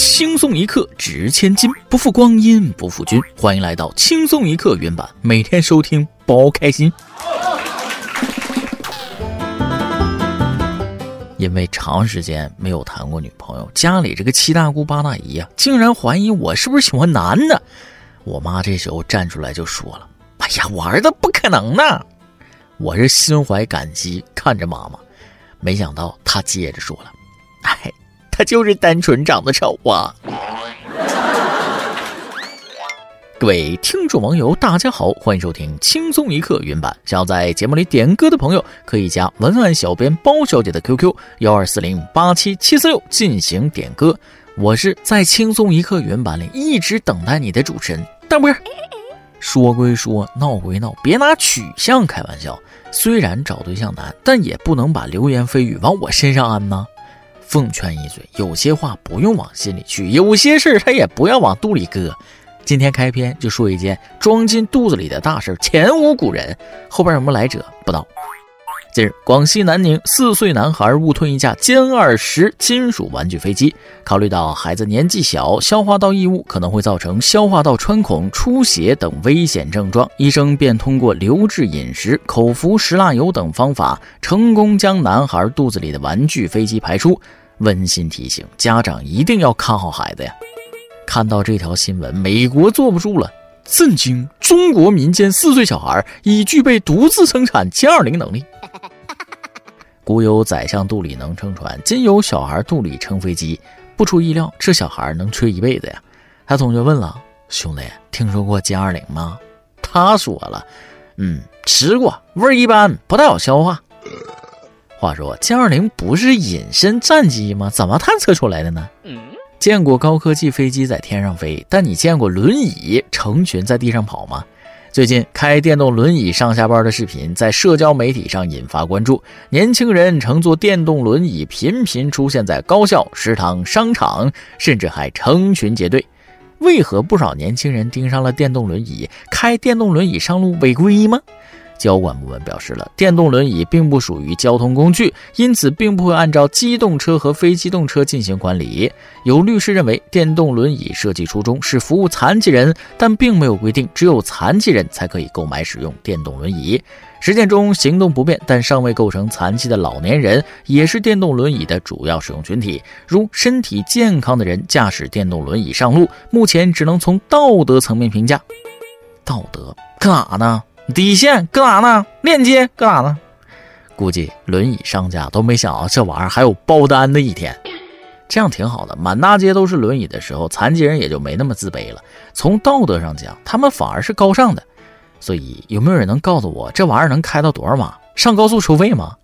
轻松一刻值千金，不负光阴不负君。欢迎来到轻松一刻原版，每天收听，包开心。因为长时间没有谈过女朋友，家里这个七大姑八大姨呀，竟然怀疑我是不是喜欢男的。我妈这时候站出来就说了：“哎呀，我儿子不可能呢。”我是心怀感激看着妈妈，没想到她接着说了：“哎，他 就是单纯长得丑啊。”各位听众网友，大家好，欢迎收听轻松一刻云版。想要在节目里点歌的朋友，可以加文案小编包小姐的 QQ 幺二四零八七七四六进行点歌。我是在轻松一刻云版里一直等待你的主持人大波。说归说，闹归闹，别拿取向开玩笑。虽然找对象难，但也不能把流言蜚语往我身上安呐。奉劝一嘴，有些话不用往心里去，有些事他也不要往肚里搁。今天开篇就说一件装进肚子里的大事，前无古人。后边有没有来者不道。近日，广西南宁四岁男孩误吞一架歼二十金属玩具飞机，考虑到孩子年纪小，消化道异物可能会造成消化道穿孔、出血等危险症状，医生便通过流质饮食、口服石蜡油等方法，成功将男孩肚子里的玩具飞机排出。温馨提醒：家长一定要看好孩子呀。看到这条新闻，美国坐不住了，震惊！中国民间四岁小孩已具备独自生产歼二零能力。古有宰相肚里能撑船，今有小孩肚里撑飞机。不出意料，这小孩能吹一辈子呀！他同学问了：“兄弟，听说过歼二零吗？”他说了：“嗯，吃过，味儿一般，不太好消化。”话说，歼二零不是隐身战机吗？怎么探测出来的呢？见过高科技飞机在天上飞，但你见过轮椅成群在地上跑吗？最近开电动轮椅上下班的视频在社交媒体上引发关注，年轻人乘坐电动轮椅频频出现在高校、食堂、商场，甚至还成群结队。为何不少年轻人盯上了电动轮椅？开电动轮椅上路违规吗？交管部门表示了，电动轮椅并不属于交通工具，因此并不会按照机动车和非机动车进行管理。有律师认为，电动轮椅设计初衷是服务残疾人，但并没有规定只有残疾人才可以购买使用电动轮椅。实践中，行动不便但尚未构成残疾的老年人也是电动轮椅的主要使用群体。如身体健康的人驾驶电动轮椅上路，目前只能从道德层面评价。道德干啥呢？底线搁哪呢？链接搁哪呢？估计轮椅商家都没想到这玩意儿还有爆单的一天。这样挺好的，满大街都是轮椅的时候，残疾人也就没那么自卑了。从道德上讲，他们反而是高尚的。所以，有没有人能告诉我这玩意儿能开到多少码？上高速收费吗？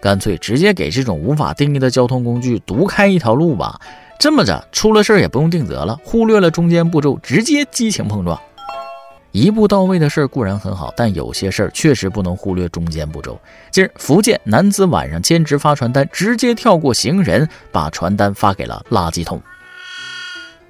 干脆直接给这种无法定义的交通工具独开一条路吧。这么着，出了事儿也不用定责了，忽略了中间步骤，直接激情碰撞。一步到位的事儿固然很好，但有些事儿确实不能忽略中间步骤。今儿，福建男子晚上兼职发传单，直接跳过行人，把传单发给了垃圾桶。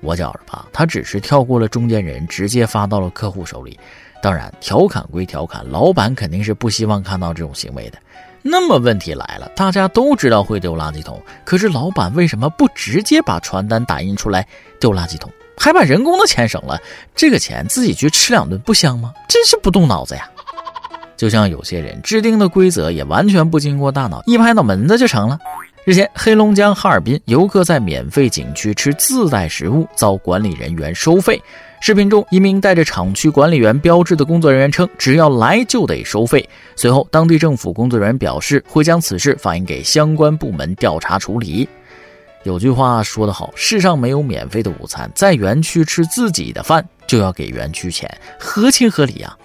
我觉着吧，他只是跳过了中间人，直接发到了客户手里。当然，调侃归调侃，老板肯定是不希望看到这种行为的。那么问题来了，大家都知道会丢垃圾桶，可是老板为什么不直接把传单打印出来丢垃圾桶？还把人工的钱省了，这个钱自己去吃两顿不香吗？真是不动脑子呀！就像有些人制定的规则也完全不经过大脑，一拍脑门子就成了。日前，黑龙江哈尔滨游客在免费景区吃自带食物，遭管理人员收费。视频中，一名带着厂区管理员标志的工作人员称：“只要来就得收费。”随后，当地政府工作人员表示会将此事反映给相关部门调查处理。有句话说得好，世上没有免费的午餐，在园区吃自己的饭就要给园区钱，合情合理呀。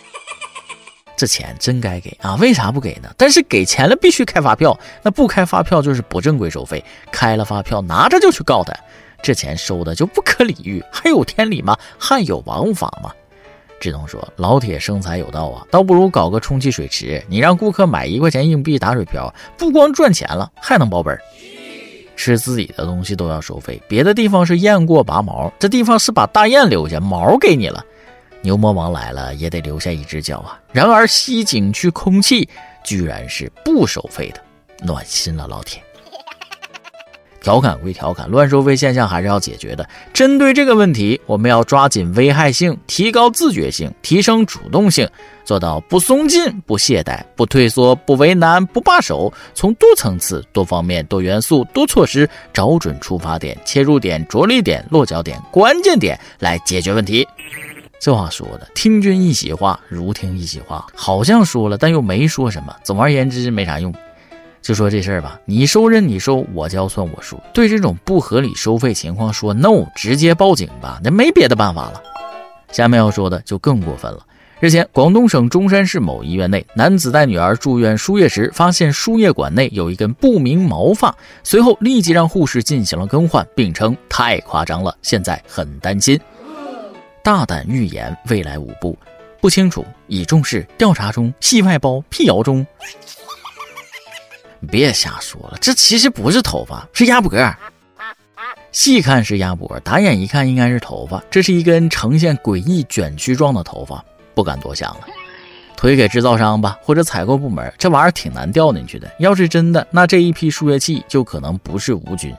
这钱真该给啊，为啥不给呢？但是给钱了必须开发票，那不开发票就是不正规收费，开了发票拿着就去告他，这钱收的就不可理喻，还有天理吗？还有王法吗？只能说老铁生财有道啊，倒不如搞个充气水池，你让顾客买一块钱硬币打水漂，不光赚钱了，还能保本。吃自己的东西都要收费，别的地方是雁过拔毛，这地方是把大雁留下毛给你了。牛魔王来了也得留下一只脚啊！然而吸景区空气居然是不收费的，暖心了老铁。调侃归调侃，乱收费现象还是要解决的。针对这个问题，我们要抓紧危害性，提高自觉性，提升主动性，做到不松劲、不懈怠、不退缩、不为难、不罢手，从多层次、多方面、多元素、多措施，找准出发点、切入点、着力点、落脚点、关键点来解决问题。这话说的，听君一席话，如听一席话，好像说了，但又没说什么。总而言之，没啥用。就说这事儿吧，你收任你收，我交算我输。对这种不合理收费情况说 no，直接报警吧，那没别的办法了。下面要说的就更过分了。日前，广东省中山市某医院内，男子带女儿住院输液时，发现输液管内有一根不明毛发，随后立即让护士进行了更换，并称太夸张了，现在很担心。大胆预言未来五步，不清楚，已重视，调查中，系外包，辟谣中。别瞎说了，这其实不是头发，是鸭脖。细看是鸭脖，打眼一看应该是头发。这是一根呈现诡异卷曲状的头发，不敢多想了，推给制造商吧，或者采购部门。这玩意儿挺难掉进去的。要是真的，那这一批输液器就可能不是无菌。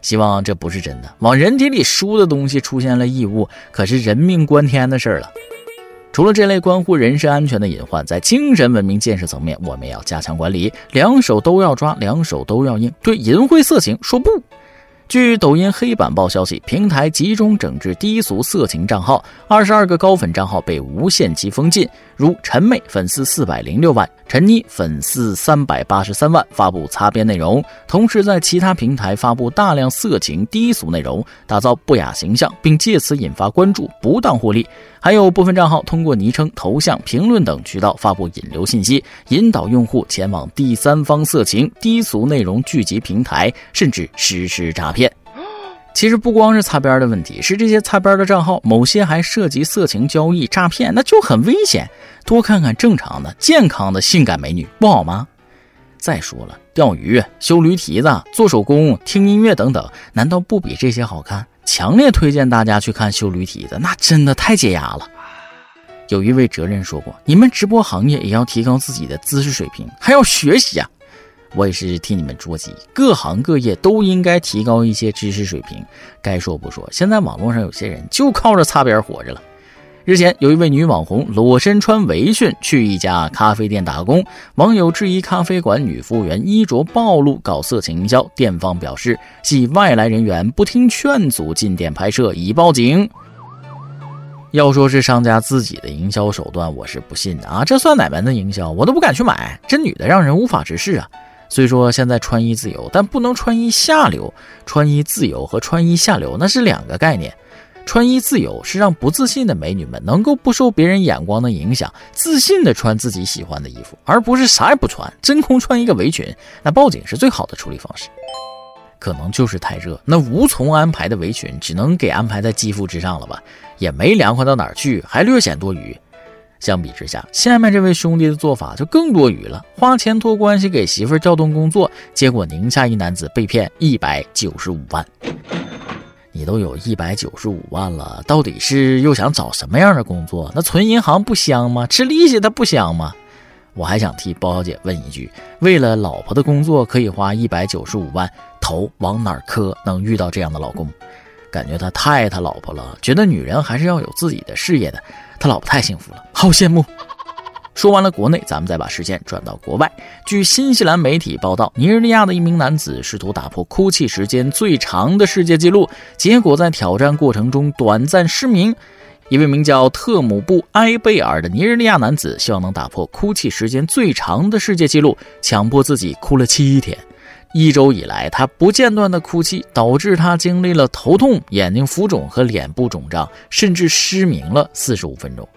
希望这不是真的，往人体里输的东西出现了异物，可是人命关天的事儿了。除了这类关乎人身安全的隐患，在精神文明建设层面，我们也要加强管理，两手都要抓，两手都要硬，对淫秽色情说不。据抖音黑板报消息，平台集中整治低俗色情账号，二十二个高粉账号被无限期封禁，如陈妹粉丝四百零六万，陈妮粉丝三百八十三万，发布擦边内容，同时在其他平台发布大量色情低俗内容，打造不雅形象，并借此引发关注，不当获利。还有部分账号通过昵称、头像、评论等渠道发布引流信息，引导用户前往第三方色情、低俗内容聚集平台，甚至实施诈骗。其实不光是擦边的问题，是这些擦边的账号，某些还涉及色情交易、诈骗，那就很危险。多看看正常的、健康的性感美女，不好吗？再说了，钓鱼、修驴蹄子、做手工、听音乐等等，难道不比这些好看？强烈推荐大家去看修驴蹄子，那真的太解压了。有一位哲人说过：“你们直播行业也要提高自己的知识水平，还要学习啊！”我也是替你们着急，各行各业都应该提高一些知识水平。该说不说，现在网络上有些人就靠着擦边活着了。日前，有一位女网红裸身穿围裙去一家咖啡店打工，网友质疑咖啡馆女服务员衣着暴露，搞色情营销。店方表示系外来人员不听劝阻进店拍摄，已报警。要说是商家自己的营销手段，我是不信的啊！这算哪门子营销？我都不敢去买。这女的让人无法直视啊！虽说现在穿衣自由，但不能穿衣下流。穿衣自由和穿衣下流那是两个概念。穿衣自由是让不自信的美女们能够不受别人眼光的影响，自信的穿自己喜欢的衣服，而不是啥也不穿，真空穿一个围裙。那报警是最好的处理方式。可能就是太热，那无从安排的围裙只能给安排在肌肤之上了吧？也没凉快到哪儿去，还略显多余。相比之下，下面这位兄弟的做法就更多余了，花钱托关系给媳妇调动工作，结果宁夏一男子被骗一百九十五万。你都有一百九十五万了，到底是又想找什么样的工作？那存银行不香吗？吃利息它不香吗？我还想替包小姐问一句：为了老婆的工作可以花一百九十五万，头往哪儿磕能遇到这样的老公？感觉他太爱他老婆了，觉得女人还是要有自己的事业的。他老婆太幸福了，好羡慕。说完了国内，咱们再把时间转到国外。据新西兰媒体报道，尼日利亚的一名男子试图打破哭泣时间最长的世界纪录，结果在挑战过程中短暂失明。一位名叫特姆布埃贝尔的尼日利亚男子希望能打破哭泣时间最长的世界纪录，强迫自己哭了七天。一周以来，他不间断的哭泣，导致他经历了头痛、眼睛浮肿和脸部肿胀，甚至失明了四十五分钟。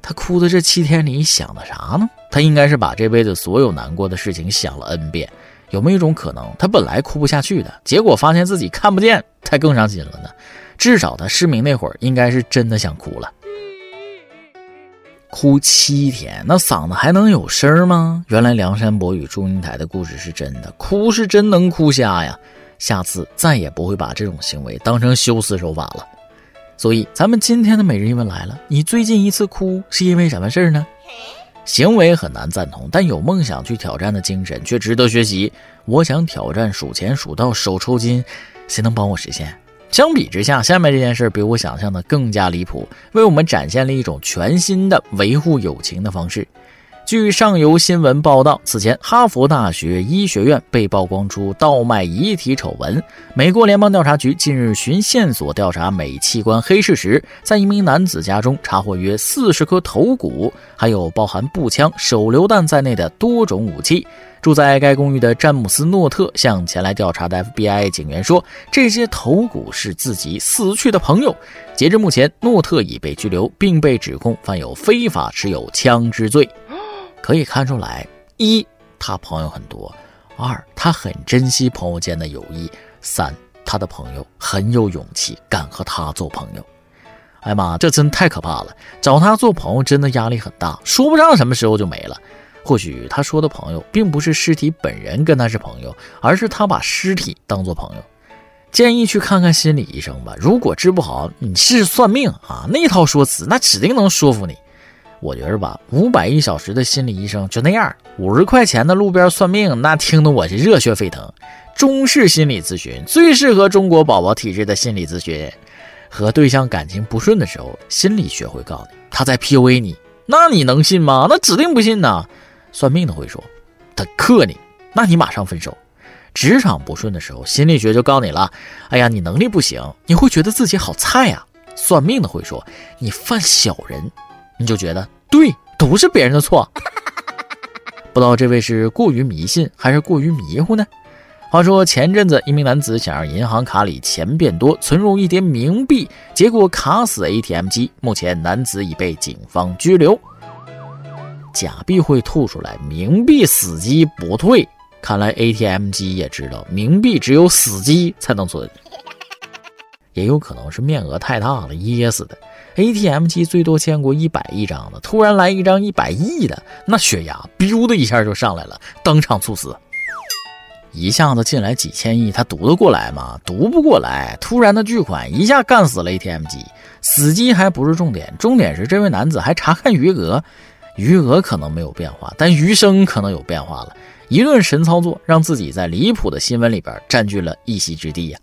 他哭的这七天里想的啥呢？他应该是把这辈子所有难过的事情想了 n 遍。有没有一种可能，他本来哭不下去的，结果发现自己看不见，才更伤心了呢？至少他失明那会儿，应该是真的想哭了。哭七天，那嗓子还能有声吗？原来梁山伯与祝英台的故事是真的，哭是真能哭瞎呀！下次再也不会把这种行为当成修辞手法了。所以，咱们今天的每日一问来了：你最近一次哭是因为什么事儿呢？行为很难赞同，但有梦想去挑战的精神却值得学习。我想挑战数钱数到手抽筋，谁能帮我实现？相比之下，下面这件事比我想象的更加离谱，为我们展现了一种全新的维护友情的方式。据上游新闻报道，此前哈佛大学医学院被曝光出倒卖遗体丑闻。美国联邦调查局近日寻线索调查美器官黑市时，在一名男子家中查获约四十颗头骨，还有包含步枪、手榴弹在内的多种武器。住在该公寓的詹姆斯·诺特向前来调查的 FBI 警员说：“这些头骨是自己死去的朋友。”截至目前，诺特已被拘留，并被指控犯有非法持有枪支罪。可以看出来，一他朋友很多，二他很珍惜朋友间的友谊，三他的朋友很有勇气，敢和他做朋友。哎呀妈，这真太可怕了！找他做朋友真的压力很大，说不上什么时候就没了。或许他说的朋友并不是尸体本人跟他是朋友，而是他把尸体当做朋友。建议去看看心理医生吧，如果治不好，你试试算命啊，那套说辞那指定能说服你。我觉着吧，五百一小时的心理医生就那样，五十块钱的路边算命，那听得我是热血沸腾。中式心理咨询最适合中国宝宝体质的心理咨询。和对象感情不顺的时候，心理学会告诉你他在 PUA 你，那你能信吗？那指定不信呐。算命的会说他克你，那你马上分手。职场不顺的时候，心理学就告你了，哎呀，你能力不行，你会觉得自己好菜呀。算命的会说你犯小人。你就觉得对，都是别人的错。不知道这位是过于迷信还是过于迷糊呢？话说前阵子，一名男子想让银行卡里钱变多，存入一叠冥币，结果卡死 ATM 机。目前男子已被警方拘留。假币会吐出来，冥币死机不退。看来 ATM 机也知道，冥币只有死机才能存。也有可能是面额太大了噎死的。ATM 机最多见过一百亿张的，突然来一张一百亿的，那血压 biu 的一下就上来了，当场猝死。一下子进来几千亿，他读得过来吗？读不过来。突然的巨款一下干死了 ATM 机，死机还不是重点，重点是这位男子还查看余额，余额可能没有变化，但余生可能有变化了。一顿神操作，让自己在离谱的新闻里边占据了一席之地呀。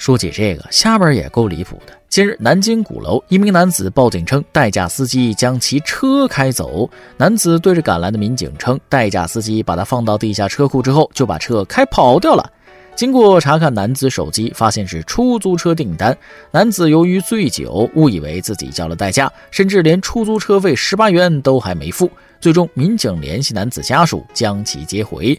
说起这个，下边也够离谱的。近日，南京鼓楼一名男子报警称，代驾司机将其车开走。男子对着赶来的民警称，代驾司机把他放到地下车库之后，就把车开跑掉了。经过查看男子手机，发现是出租车订单。男子由于醉酒，误以为自己叫了代驾，甚至连出租车费十八元都还没付。最终，民警联系男子家属，将其接回。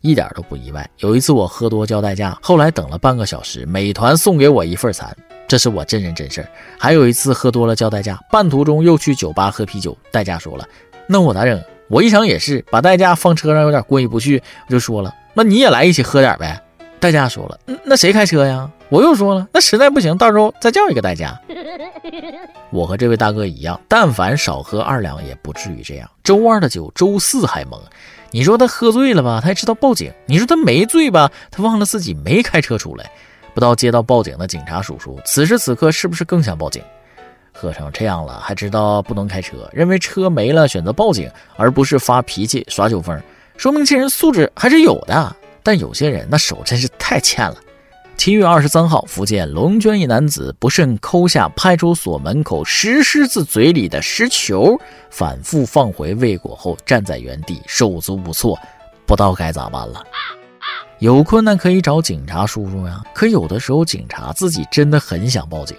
一点都不意外。有一次我喝多叫代驾，后来等了半个小时，美团送给我一份餐，这是我真人真事儿。还有一次喝多了叫代驾，半途中又去酒吧喝啤酒，代驾说了：“那我咋整？”我一想也是，把代驾放车上有点过意不去，我就说了：“那你也来一起喝点呗。”代驾说了：“那谁开车呀？”我又说了：“那实在不行，到时候再叫一个代驾。”我和这位大哥一样，但凡少喝二两，也不至于这样。周二的酒，周四还懵。你说他喝醉了吧？他还知道报警。你说他没醉吧？他忘了自己没开车出来。不知道接到报警的警察叔叔，此时此刻是不是更想报警？喝成这样了，还知道不能开车，认为车没了，选择报警，而不是发脾气耍酒疯，说明这人素质还是有的。但有些人那手真是太欠了。七月二十三号，福建龙泉一男子不慎抠下派出所门口石狮子嘴里的石球，反复放回未果后，站在原地手足无措，不知道该咋办了。有困难可以找警察叔叔呀，可有的时候警察自己真的很想报警。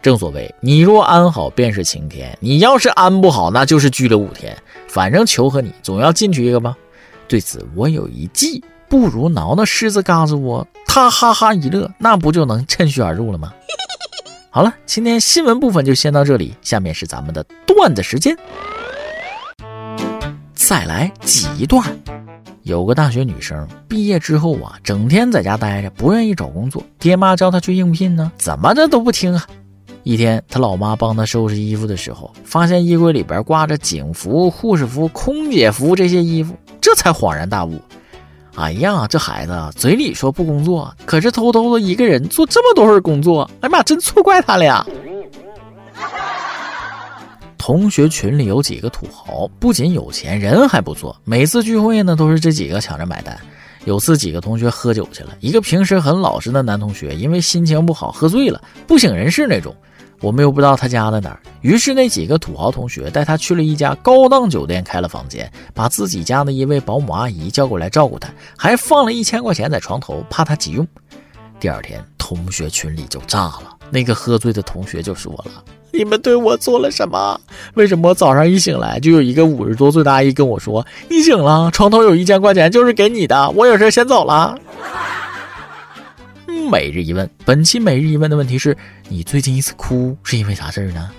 正所谓，你若安好便是晴天，你要是安不好，那就是拘留五天。反正求和你，总要进去一个吧。对此，我有一计。不如挠挠狮子嘎子窝，他哈哈一乐，那不就能趁虚而入了吗？好了，今天新闻部分就先到这里，下面是咱们的段子时间。再来挤一段。有个大学女生毕业之后啊，整天在家待着，不愿意找工作，爹妈叫她去应聘呢，怎么着都不听啊。一天，她老妈帮她收拾衣服的时候，发现衣柜里边挂着警服、护士服、空姐服这些衣服，这才恍然大悟。哎呀，这孩子嘴里说不工作，可是偷偷的一个人做这么多份工作。哎妈，真错怪他了呀！同学群里有几个土豪，不仅有钱，人还不错。每次聚会呢，都是这几个抢着买单。有次几个同学喝酒去了，一个平时很老实的男同学，因为心情不好喝醉了，不省人事那种。我们又不知道他家在哪儿，于是那几个土豪同学带他去了一家高档酒店，开了房间，把自己家的一位保姆阿姨叫过来照顾他，还放了一千块钱在床头，怕他急用。第二天，同学群里就炸了，那个喝醉的同学就说了：“你们对我做了什么？为什么早上一醒来就有一个五十多岁的阿姨跟我说，你醒了，床头有一千块钱，就是给你的，我有事先走了。”每日一问，本期每日一问的问题是：你最近一次哭是因为啥事儿呢？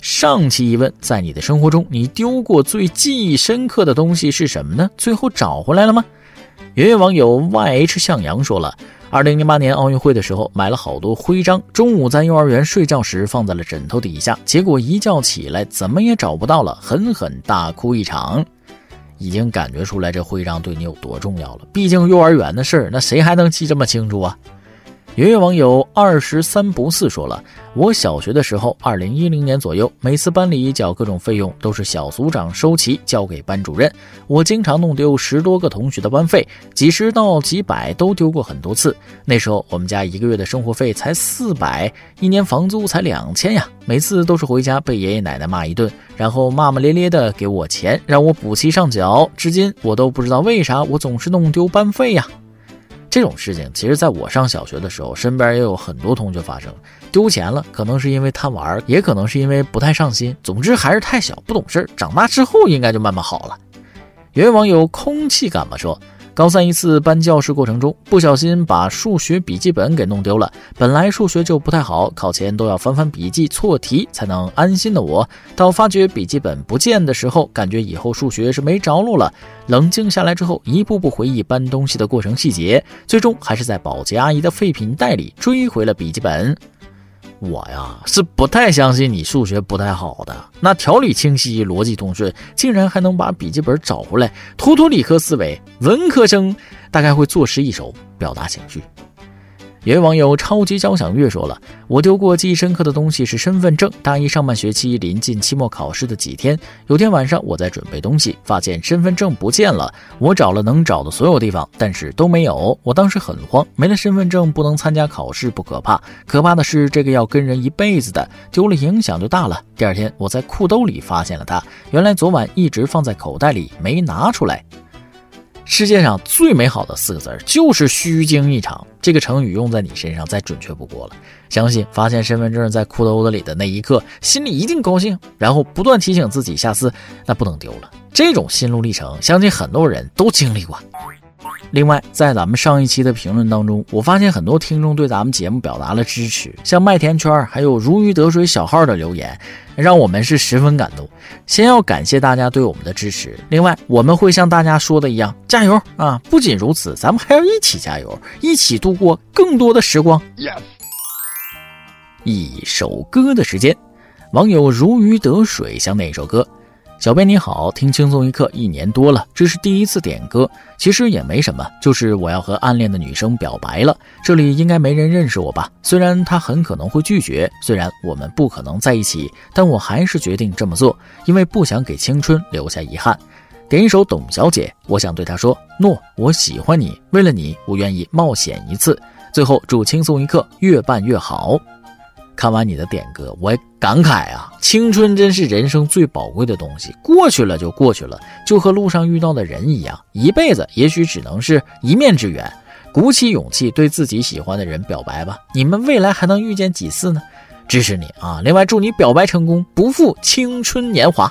上期一问，在你的生活中，你丢过最记忆深刻的东西是什么呢？最后找回来了吗？圆圆网友 YH 向阳说了，二零零八年奥运会的时候买了好多徽章，中午在幼儿园睡觉时放在了枕头底下，结果一觉起来怎么也找不到了，狠狠大哭一场。已经感觉出来这徽章对你有多重要了，毕竟幼儿园的事儿，那谁还能记这么清楚啊？有位网友二十三不四说了，我小学的时候，二零一零年左右，每次班里缴各种费用都是小组长收齐交给班主任，我经常弄丢十多个同学的班费，几十到几百都丢过很多次。那时候我们家一个月的生活费才四百，一年房租才两千呀，每次都是回家被爷爷奶奶骂一顿，然后骂骂咧咧的给我钱让我补齐上缴，至今我都不知道为啥我总是弄丢班费呀。这种事情，其实在我上小学的时候，身边也有很多同学发生丢钱了，可能是因为贪玩，也可能是因为不太上心，总之还是太小不懂事儿长大之后应该就慢慢好了。有位网友空气感吧说。高三一次搬教室过程中，不小心把数学笔记本给弄丢了。本来数学就不太好，考前都要翻翻笔记、错题才能安心的我，到发觉笔记本不见的时候，感觉以后数学是没着落了。冷静下来之后，一步步回忆搬东西的过程细节，最终还是在保洁阿姨的废品袋里追回了笔记本。我呀是不太相信你数学不太好的，那条理清晰、逻辑通顺，竟然还能把笔记本找回来，妥妥理科思维。文科生大概会作诗一首，表达情绪。有位网友超级交响乐说了：“我丢过记忆深刻的东西是身份证。大一上半学期临近期末考试的几天，有天晚上我在准备东西，发现身份证不见了。我找了能找的所有地方，但是都没有。我当时很慌，没了身份证不能参加考试不可怕，可怕的是这个要跟人一辈子的，丢了影响就大了。第二天我在裤兜里发现了它，原来昨晚一直放在口袋里没拿出来。”世界上最美好的四个字儿就是虚惊一场，这个成语用在你身上再准确不过了。相信发现身份证在裤兜子里的那一刻，心里一定高兴，然后不断提醒自己下次那不能丢了。这种心路历程，相信很多人都经历过。另外，在咱们上一期的评论当中，我发现很多听众对咱们节目表达了支持，像麦田圈还有如鱼得水小号的留言，让我们是十分感动。先要感谢大家对我们的支持。另外，我们会像大家说的一样，加油啊！不仅如此，咱们还要一起加油，一起度过更多的时光。一首歌的时间，网友如鱼得水像哪首歌？小编你好，听轻松一刻一年多了，这是第一次点歌，其实也没什么，就是我要和暗恋的女生表白了。这里应该没人认识我吧？虽然她很可能会拒绝，虽然我们不可能在一起，但我还是决定这么做，因为不想给青春留下遗憾。点一首董小姐，我想对她说：诺，我喜欢你，为了你，我愿意冒险一次。最后祝轻松一刻越办越好。看完你的点歌，我感慨啊，青春真是人生最宝贵的东西，过去了就过去了，就和路上遇到的人一样，一辈子也许只能是一面之缘。鼓起勇气对自己喜欢的人表白吧，你们未来还能遇见几次呢？支持你啊！另外祝你表白成功，不负青春年华。